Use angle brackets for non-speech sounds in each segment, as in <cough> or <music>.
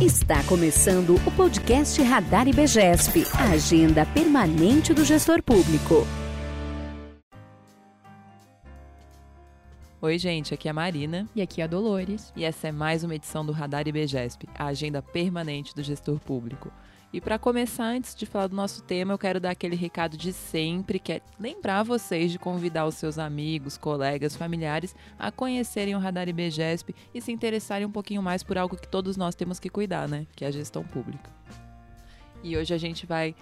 Está começando o podcast Radar IBGESP, a agenda permanente do gestor público. Oi, gente, aqui é a Marina. E aqui é a Dolores. E essa é mais uma edição do Radar IBGESP, a agenda permanente do gestor público. E para começar, antes de falar do nosso tema, eu quero dar aquele recado de sempre, que é lembrar vocês de convidar os seus amigos, colegas, familiares a conhecerem o Radar IBGESP e se interessarem um pouquinho mais por algo que todos nós temos que cuidar, né? Que é a gestão pública. E hoje a gente vai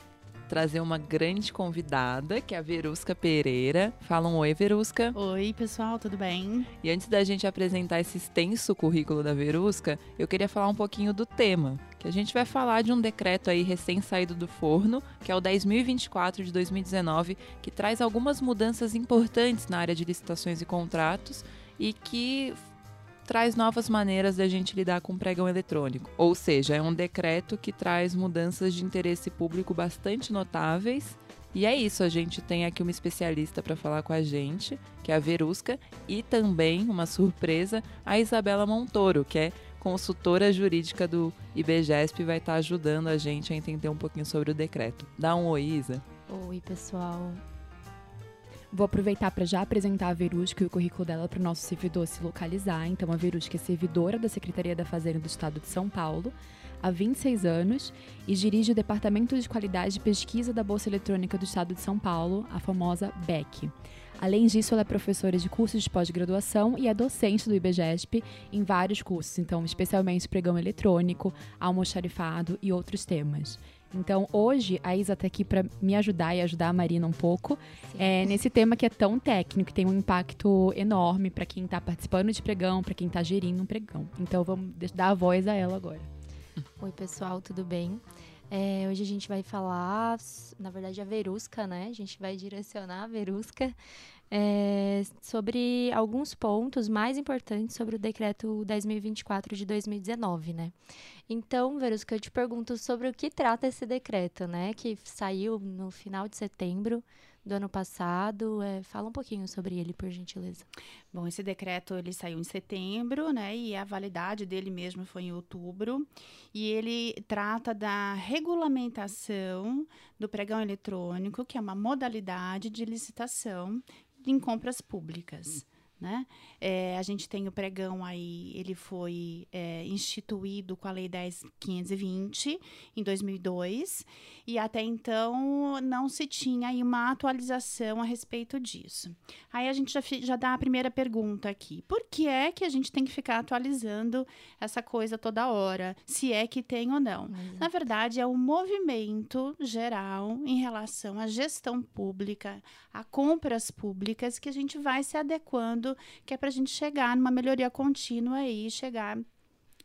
trazer uma grande convidada, que é a Verusca Pereira. Fala um oi, Verusca. Oi, pessoal, tudo bem? E antes da gente apresentar esse extenso currículo da Verusca, eu queria falar um pouquinho do tema, que a gente vai falar de um decreto aí recém saído do forno, que é o 10.024 de 2019, que traz algumas mudanças importantes na área de licitações e contratos e que traz novas maneiras da gente lidar com pregão eletrônico. Ou seja, é um decreto que traz mudanças de interesse público bastante notáveis. E é isso, a gente tem aqui uma especialista para falar com a gente, que é a Verusca, e também, uma surpresa, a Isabela Montoro, que é consultora jurídica do IBGESP, vai estar ajudando a gente a entender um pouquinho sobre o decreto. Dá um oi, Isa. Oi, pessoal. Vou aproveitar para já apresentar a Verusca e o currículo dela para o nosso servidor se localizar. Então, a Verusca é servidora da Secretaria da Fazenda do Estado de São Paulo há 26 anos e dirige o Departamento de Qualidade de Pesquisa da Bolsa Eletrônica do Estado de São Paulo, a famosa BEC. Além disso, ela é professora de cursos de pós-graduação e é docente do IBGESP em vários cursos, então especialmente pregão eletrônico, almoxarifado e outros temas. Então, hoje, a Isa está aqui para me ajudar e ajudar a Marina um pouco é, nesse tema que é tão técnico, que tem um impacto enorme para quem está participando de pregão, para quem está gerindo um pregão. Então, vamos dar a voz a ela agora. Oi, pessoal, tudo bem? É, hoje a gente vai falar, na verdade, a Verusca, né? A gente vai direcionar a Verusca é, sobre alguns pontos mais importantes sobre o decreto 10.024 de 2019, né? Então, Verusca, eu te pergunto sobre o que trata esse decreto, né? Que saiu no final de setembro do ano passado. É, fala um pouquinho sobre ele, por gentileza. Bom, esse decreto ele saiu em setembro, né? E a validade dele mesmo foi em outubro. E ele trata da regulamentação do pregão eletrônico, que é uma modalidade de licitação em compras públicas. Né? É, a gente tem o pregão aí, ele foi é, instituído com a Lei 10.520 em 2002 e até então não se tinha aí uma atualização a respeito disso. Aí a gente já, já dá a primeira pergunta aqui: por que é que a gente tem que ficar atualizando essa coisa toda hora, se é que tem ou não? Na verdade, é o movimento geral em relação à gestão pública, a compras públicas que a gente vai se adequando que é para a gente chegar numa melhoria contínua e chegar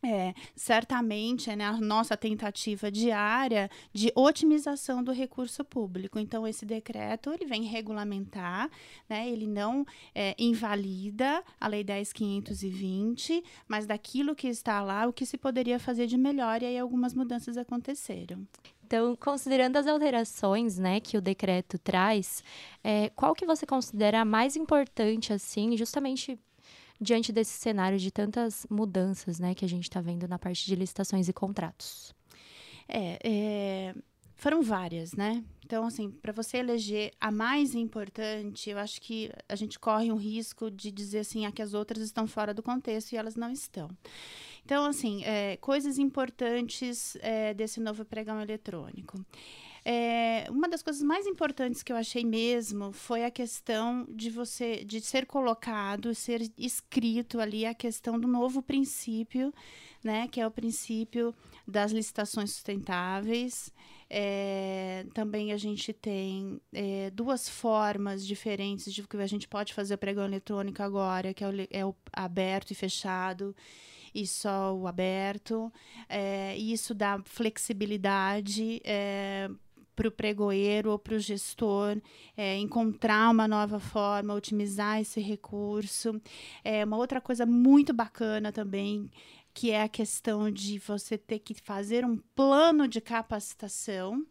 é, certamente né, a nossa tentativa diária de otimização do recurso público. Então, esse decreto ele vem regulamentar, né, ele não é, invalida a Lei 10.520, mas daquilo que está lá, o que se poderia fazer de melhor, e aí algumas mudanças aconteceram. Então, considerando as alterações, né, que o decreto traz, é, qual que você considera mais importante, assim, justamente diante desse cenário de tantas mudanças, né, que a gente está vendo na parte de licitações e contratos? É, é, foram várias, né? Então, assim, para você eleger a mais importante, eu acho que a gente corre um risco de dizer assim, ah, que as outras estão fora do contexto e elas não estão. Então, assim, é, coisas importantes é, desse novo pregão eletrônico. É, uma das coisas mais importantes que eu achei mesmo foi a questão de você de ser colocado, ser escrito ali a questão do novo princípio, né, que é o princípio das licitações sustentáveis. É, também a gente tem é, duas formas diferentes de que a gente pode fazer o pregão eletrônico agora, que é o, é o aberto e fechado e só o aberto. É, isso dá flexibilidade é, para o pregoeiro ou para o gestor é, encontrar uma nova forma, otimizar esse recurso. É uma outra coisa muito bacana também que é a questão de você ter que fazer um plano de capacitação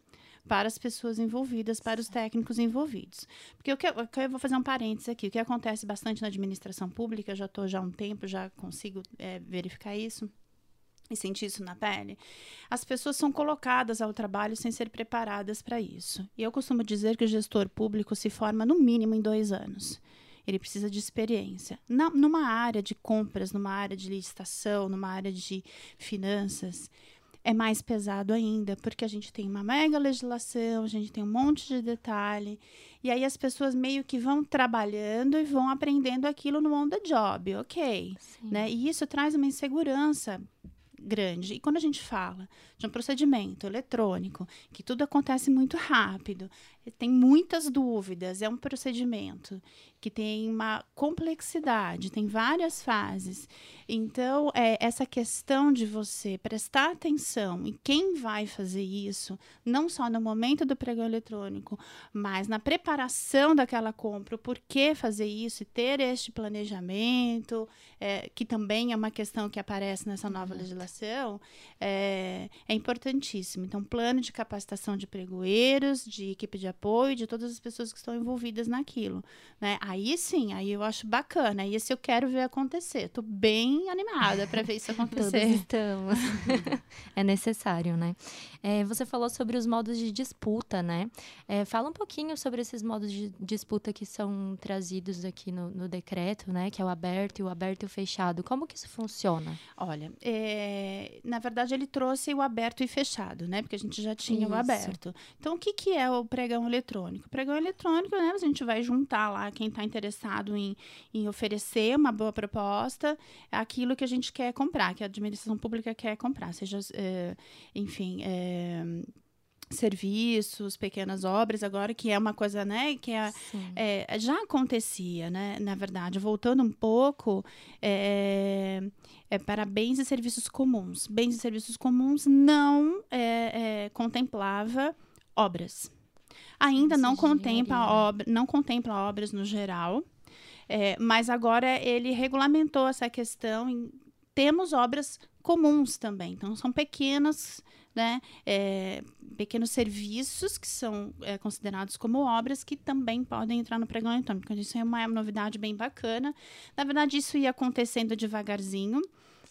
para as pessoas envolvidas, para os técnicos envolvidos. Porque o que, eu, eu vou fazer um parênteses aqui, o que acontece bastante na administração pública, já estou já há um tempo, já consigo é, verificar isso, e sentir isso na pele, as pessoas são colocadas ao trabalho sem ser preparadas para isso. E eu costumo dizer que o gestor público se forma no mínimo em dois anos. Ele precisa de experiência. Na, numa área de compras, numa área de licitação, numa área de finanças, é mais pesado ainda, porque a gente tem uma mega legislação, a gente tem um monte de detalhe, e aí as pessoas meio que vão trabalhando e vão aprendendo aquilo no on the job, ok? Né? E isso traz uma insegurança grande. E quando a gente fala de um procedimento eletrônico, que tudo acontece muito rápido, tem muitas dúvidas, é um procedimento que tem uma complexidade, tem várias fases. Então, é, essa questão de você prestar atenção em quem vai fazer isso, não só no momento do pregão eletrônico, mas na preparação daquela compra, o porquê fazer isso e ter este planejamento, é, que também é uma questão que aparece nessa nova legislação, é, é importantíssimo. Então, plano de capacitação de pregoeiros, de equipe de apoio, de todas as pessoas que estão envolvidas naquilo. Né? Aí sim, aí eu acho bacana. E esse eu quero ver acontecer. Tô bem animada para ver isso <laughs> acontecer. Todos estamos. <laughs> é necessário, né? É, você falou sobre os modos de disputa, né? É, fala um pouquinho sobre esses modos de disputa que são trazidos aqui no, no decreto, né? Que é o aberto e o aberto e o fechado. Como que isso funciona? Olha, é, na verdade ele trouxe o aberto e fechado, né? Porque a gente já tinha isso. o aberto. Então, o que, que é o pregão eletrônico? O pregão eletrônico, né? A gente vai juntar lá quem está interessado em, em oferecer uma boa proposta, aquilo que a gente quer comprar, que a administração pública quer comprar, seja, é, enfim, é, serviços, pequenas obras, agora que é uma coisa, né, que é, é, já acontecia, né, na verdade, voltando um pouco, é, é, para bens e serviços comuns. Bens e serviços comuns não é, é contemplava obras. Ainda não contempla, obra, não contempla obras no geral, é, mas agora ele regulamentou essa questão. Em, temos obras comuns também, então são pequenas né, é, pequenos serviços que são é, considerados como obras que também podem entrar no pregão eletrônico. Então, isso é uma novidade bem bacana. Na verdade, isso ia acontecendo devagarzinho.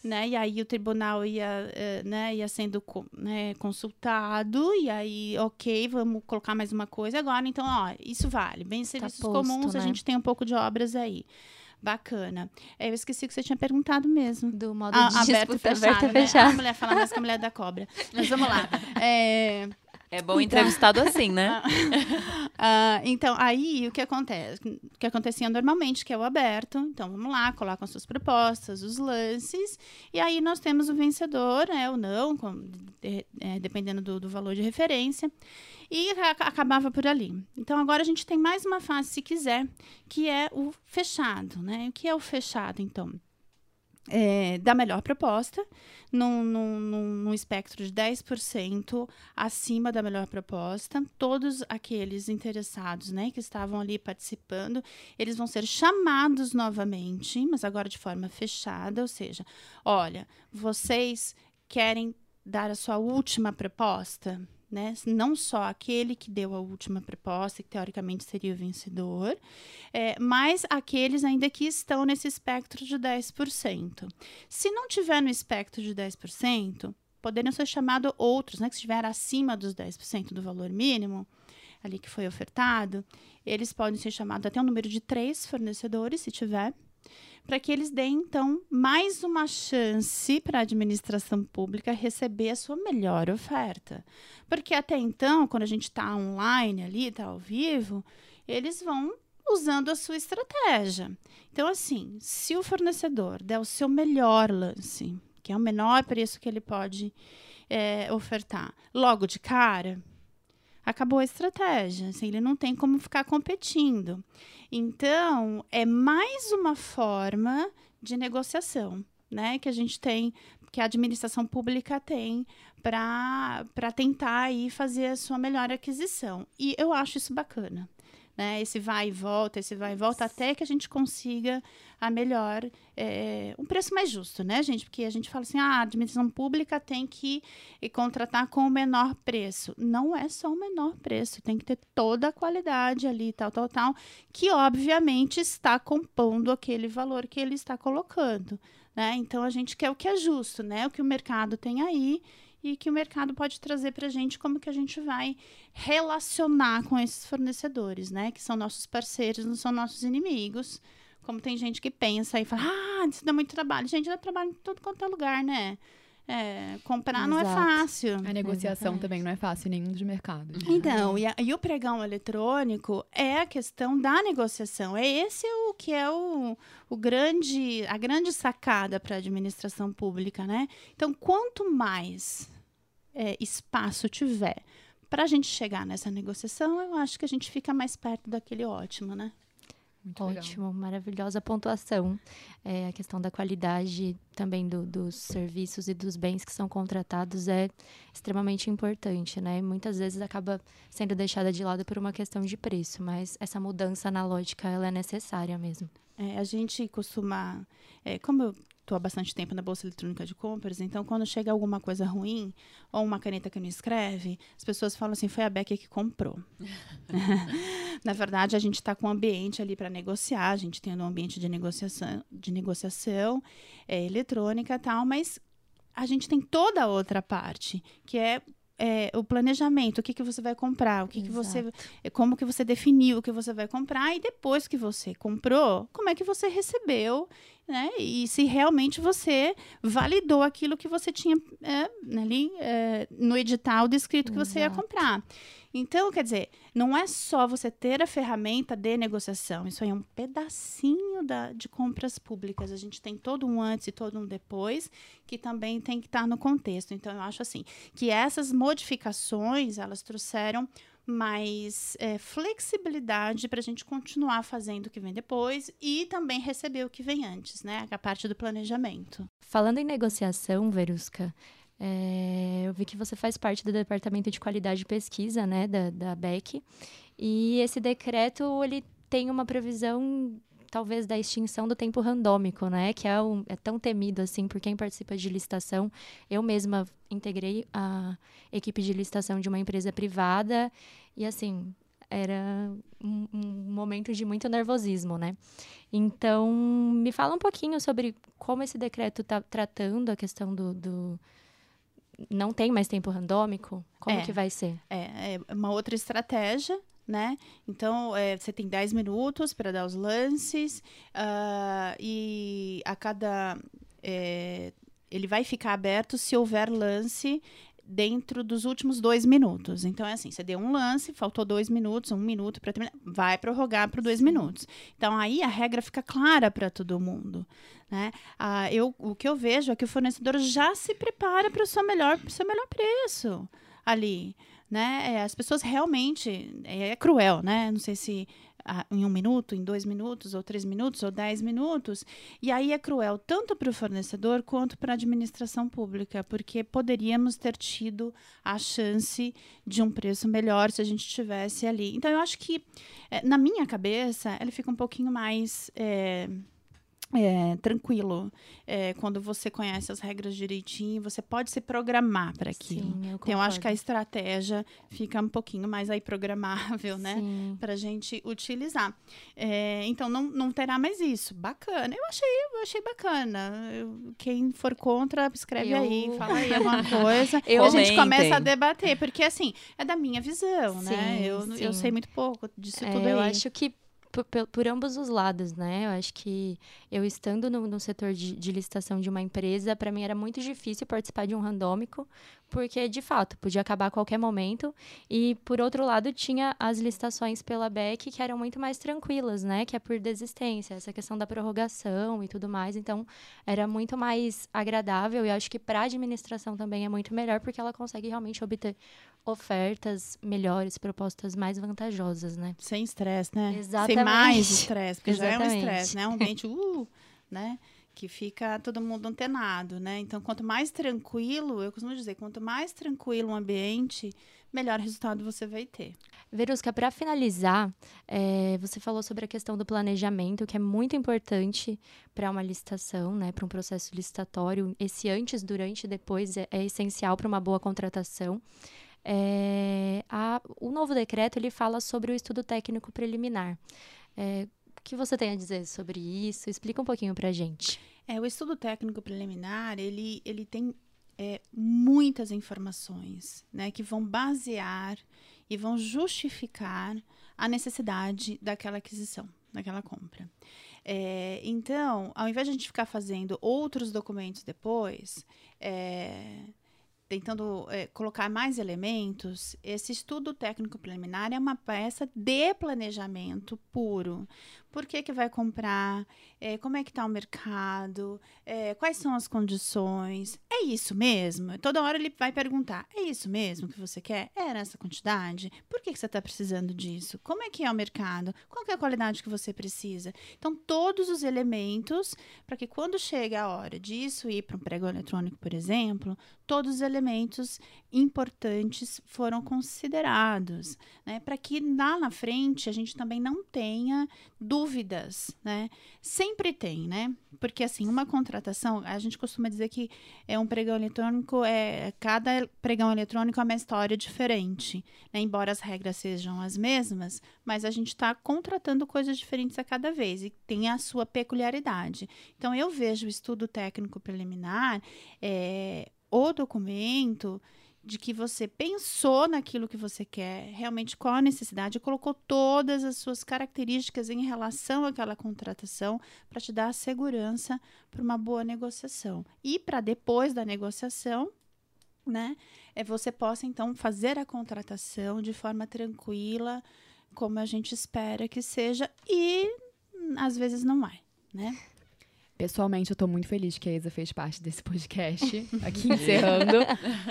Né? E aí o tribunal ia, uh, né, ia sendo né, consultado, e aí, ok, vamos colocar mais uma coisa agora. Então, ó, isso vale. Bem, tá serviços tá posto, comuns, né? a gente tem um pouco de obras aí. Bacana. É, eu esqueci que você tinha perguntado mesmo. Do modo ah, de aberto, disputa, fechado, aberto né? fechado. A mulher fala mais que a mulher da cobra. Mas vamos lá. É... É bom então, entrevistado assim, né? uh, <laughs> então, aí o que acontece? O que acontecia normalmente, que é o aberto. Então, vamos lá, colocam suas propostas, os lances, e aí nós temos o vencedor, né, ou não, com, de, é, dependendo do, do, valor de referência. E acabava por ali. Então, agora a gente tem mais uma fase, se quiser, que é o fechado, né? O que é o fechado, então? é, da melhor proposta, num, num, num, espectro de 10% acima da melhor proposta. Todos aqueles interessados né, que estavam ali participando, eles vão ser chamados novamente, mas agora de forma fechada, ou seja, olha, vocês querem dar a sua última proposta? Né? Não só aquele que deu a última proposta, que teoricamente seria o vencedor, é, mas aqueles ainda que estão nesse espectro de 10%. Se não tiver no espectro de 10%, poderiam ser chamados outros, né? Que estiver acima dos 10% do valor mínimo, ali que foi ofertado, eles podem ser chamados até um número de três fornecedores, se tiver para que eles deem, então, mais uma chance para a administração pública receber a sua melhor oferta. Porque até então, quando a gente está online ali, está ao vivo, eles vão usando a sua estratégia. Então, assim, se o fornecedor der o seu melhor lance, que é o menor preço que ele pode é, ofertar, logo de cara, acabou a estratégia. Assim, ele não tem como ficar competindo. Então, é mais uma forma de negociação, né? Que a gente tem, que a administração pública tem para tentar aí fazer a sua melhor aquisição. E eu acho isso bacana né? Esse vai e volta, esse vai e volta, até que a gente consiga a melhor, é, um preço mais justo, né, gente? Porque a gente fala assim, ah, a administração pública tem que contratar com o menor preço. Não é só o menor preço, tem que ter toda a qualidade ali, tal, tal, tal, que obviamente está compondo aquele valor que ele está colocando. né? Então a gente quer o que é justo, né? O que o mercado tem aí e que o mercado pode trazer para a gente como que a gente vai relacionar com esses fornecedores, né? Que são nossos parceiros, não são nossos inimigos. Como tem gente que pensa e fala, ah, isso dá muito trabalho. Gente, dá trabalho em todo quanto é lugar, né? É, comprar não é Exato. fácil. A negociação Exatamente. também não é fácil em nenhum dos mercados. né? Então, e, a- e o pregão eletrônico é a questão da negociação. É esse o que é o, o grande, a grande sacada para a administração pública, né? Então, quanto mais é, espaço tiver para a gente chegar nessa negociação, eu acho que a gente fica mais perto daquele ótimo, né? Muito legal. Ótimo, maravilhosa pontuação. É, a questão da qualidade também do- dos serviços e dos bens que são contratados é extremamente importante, né? Muitas vezes acaba sendo deixada de lado por uma questão de preço, mas essa mudança na lógica ela é necessária mesmo. É, a gente costuma. é, como eu estou há bastante tempo na Bolsa Eletrônica de Compras, então quando chega alguma coisa ruim, ou uma caneta que não escreve, as pessoas falam assim: foi a Beck que comprou. <laughs> <laughs> na verdade, a gente está com um ambiente ali para negociar, a gente tem um ambiente de negociação, de negociação é, eletrônica e tal, mas a gente tem toda a outra parte, que é. é, o planejamento, o que, que você vai comprar, o que, que você é como que você definiu o que você vai comprar e depois que você comprou, como é que você recebeu, né? E se realmente você validou aquilo que você tinha é, ali é, no edital descrito que você ia comprar. Então, quer dizer, não é só você ter a ferramenta de negociação, isso aí é um pedacinho da, de compras públicas. A gente tem todo um antes e todo um depois, que também tem que estar no contexto. Então, eu acho assim, que essas modificações, elas trouxeram mais é, flexibilidade para a gente continuar fazendo o que vem depois e também receber o que vem antes, né? A parte do planejamento. Falando em negociação, Verusca, é, eu vi que você faz parte do Departamento de Qualidade e Pesquisa, né, da, da BEC, e esse decreto, ele tem uma previsão, talvez, da extinção do tempo randômico, né, que é, um- é tão temido, assim, por quem participa de licitação. Eu mesma integrei a equipe de licitação de uma empresa privada, e, assim, era um, um momento de muito nervosismo, né? Então, me fala um pouquinho sobre como esse decreto está tratando a questão do, do- Não tem mais tempo randômico? Como É. que vai ser? É, é uma outra estratégia, né? Então, é, você tem 10 minutos para dar os lances ah, e a cada... é, ele vai ficar aberto se houver lance dentro dos últimos dois minutos. Então, é assim, você deu um lance, faltou dois minutos, um minuto para terminar, vai prorrogar para dois minutos. Então, aí a regra fica clara para todo mundo, né? Ah, eu, o que eu vejo é que o fornecedor já se prepara para o seu melhor, pro seu melhor preço ali, né? É, as pessoas realmente é, é cruel, né? Não sei se ah, em um minuto, em dois minutos, ou três minutos, ou dez minutos. E aí é cruel tanto para o fornecedor quanto para a administração pública, porque poderíamos ter tido a chance de um preço melhor se a gente tivesse ali. Então eu acho que eh, na minha cabeça ele fica um pouquinho mais eh, é, tranquilo. É, quando você conhece as regras direitinho, você pode se programar para aquilo. Sim, eu Então, eu acho que a estratégia fica um pouquinho mais aí programável, né? Para a gente utilizar. É, então, não, não terá mais isso. Bacana. Eu achei, eu achei bacana. Eu- quem for contra, escreve Eu- aí, fala aí alguma <laughs> coisa. Eu a gente começa a debater, porque assim, é da minha visão, né? Sim, Eu, eu sim. sei muito pouco disso É, tudo eu aí. acho que por, por- ambos os lados, né? Eu acho que eu estando no, no setor de, de licitação de uma empresa, para mim era muito difícil participar de um randômico, porque de fato podia acabar a qualquer momento. E por outro lado, tinha as licitações pela BEC que eram muito mais tranquilas, né? Que é por desistência, essa questão da prorrogação e tudo mais. Então, era muito mais agradável e acho que para a administração também é muito melhor, porque ela consegue realmente obter ofertas melhores, propostas mais vantajosas, né? Sem estresse, né? Sem Exatamente. mais estresse, porque já é um Exatamente. estresse, né? Um ambiente, uh, né? Que fica todo mundo antenado, né? Então, quanto mais tranquilo, eu costumo dizer, quanto mais tranquilo o ambiente, melhor resultado você vai ter. Verusca, para finalizar, é, você falou sobre a questão do planejamento, que é muito importante para uma licitação, né, para um processo licitatório. Esse antes, durante e depois é, é essencial para uma boa contratação. É, a- o novo decreto ele fala sobre o estudo técnico preliminar. É, que você tem a dizer sobre isso? Explica um pouquinho para a gente. É, o estudo técnico preliminar, ele, ele tem é, muitas informações, né, que vão basear e vão justificar a necessidade daquela aquisição, daquela compra. É, então, ao invés de a gente ficar fazendo outros documentos depois, é, tentando é, colocar mais elementos, esse estudo técnico preliminar é uma peça de planejamento puro. Por que, que vai comprar? É, como é que está o mercado? É, quais são as condições? É isso mesmo? Toda hora ele vai perguntar: é isso mesmo que você quer? É nessa quantidade? Por que, que você está precisando disso? Como é que é o mercado? Qual é a qualidade que você precisa? Então, todos os elementos para que quando chega a hora disso ir para um prego eletrônico, por exemplo, todos os elementos importantes foram considerados, né? Para que lá na frente a gente também não tenha dúvidas, né? Sempre tem, né? Porque assim, uma contratação, a gente costuma dizer que é um pregão eletrônico, é cada pregão eletrônico é uma história diferente, né? Embora as regras sejam as mesmas, mas a gente está contratando coisas diferentes a cada vez e tem a sua peculiaridade. Então eu vejo o estudo técnico preliminar, é, o documento de que você pensou naquilo que você quer, realmente qual a necessidade, colocou todas as suas características em relação àquela contratação para te dar a segurança para uma boa negociação. E para depois da negociação, né, é você possa então fazer a contratação de forma tranquila, como a gente espera que seja e às vezes não é, né? Pessoalmente, eu tô muito feliz que a Isa fez parte desse podcast, <laughs> aqui encerrando,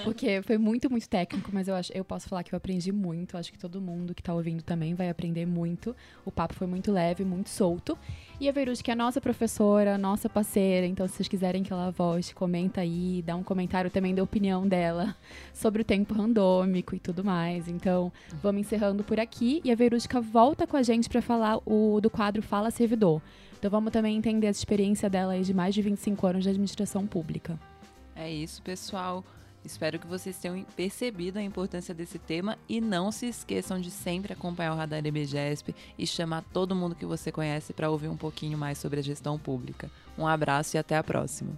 porque foi muito, muito técnico, mas eu acho, eu posso falar que eu aprendi muito, acho que todo mundo que tá ouvindo também vai aprender muito. O papo foi muito leve, muito solto. E a Verus, que é a nossa professora, nossa parceira, então se vocês quiserem que ela volte, comenta aí, dá um comentário também da opinião dela <laughs> sobre o tempo randômico e tudo mais. Então, vamos encerrando por aqui e a Verusca volta com a gente para falar o do quadro Fala Servidor. Então vamos também entender a experiência dela aí de mais de 25 anos de administração pública. É isso, pessoal. Espero que vocês tenham percebido a importância desse tema e não se esqueçam de sempre acompanhar o Radar EBGESP e chamar todo mundo que você conhece para ouvir um pouquinho mais sobre a gestão pública. Um abraço e até a próxima.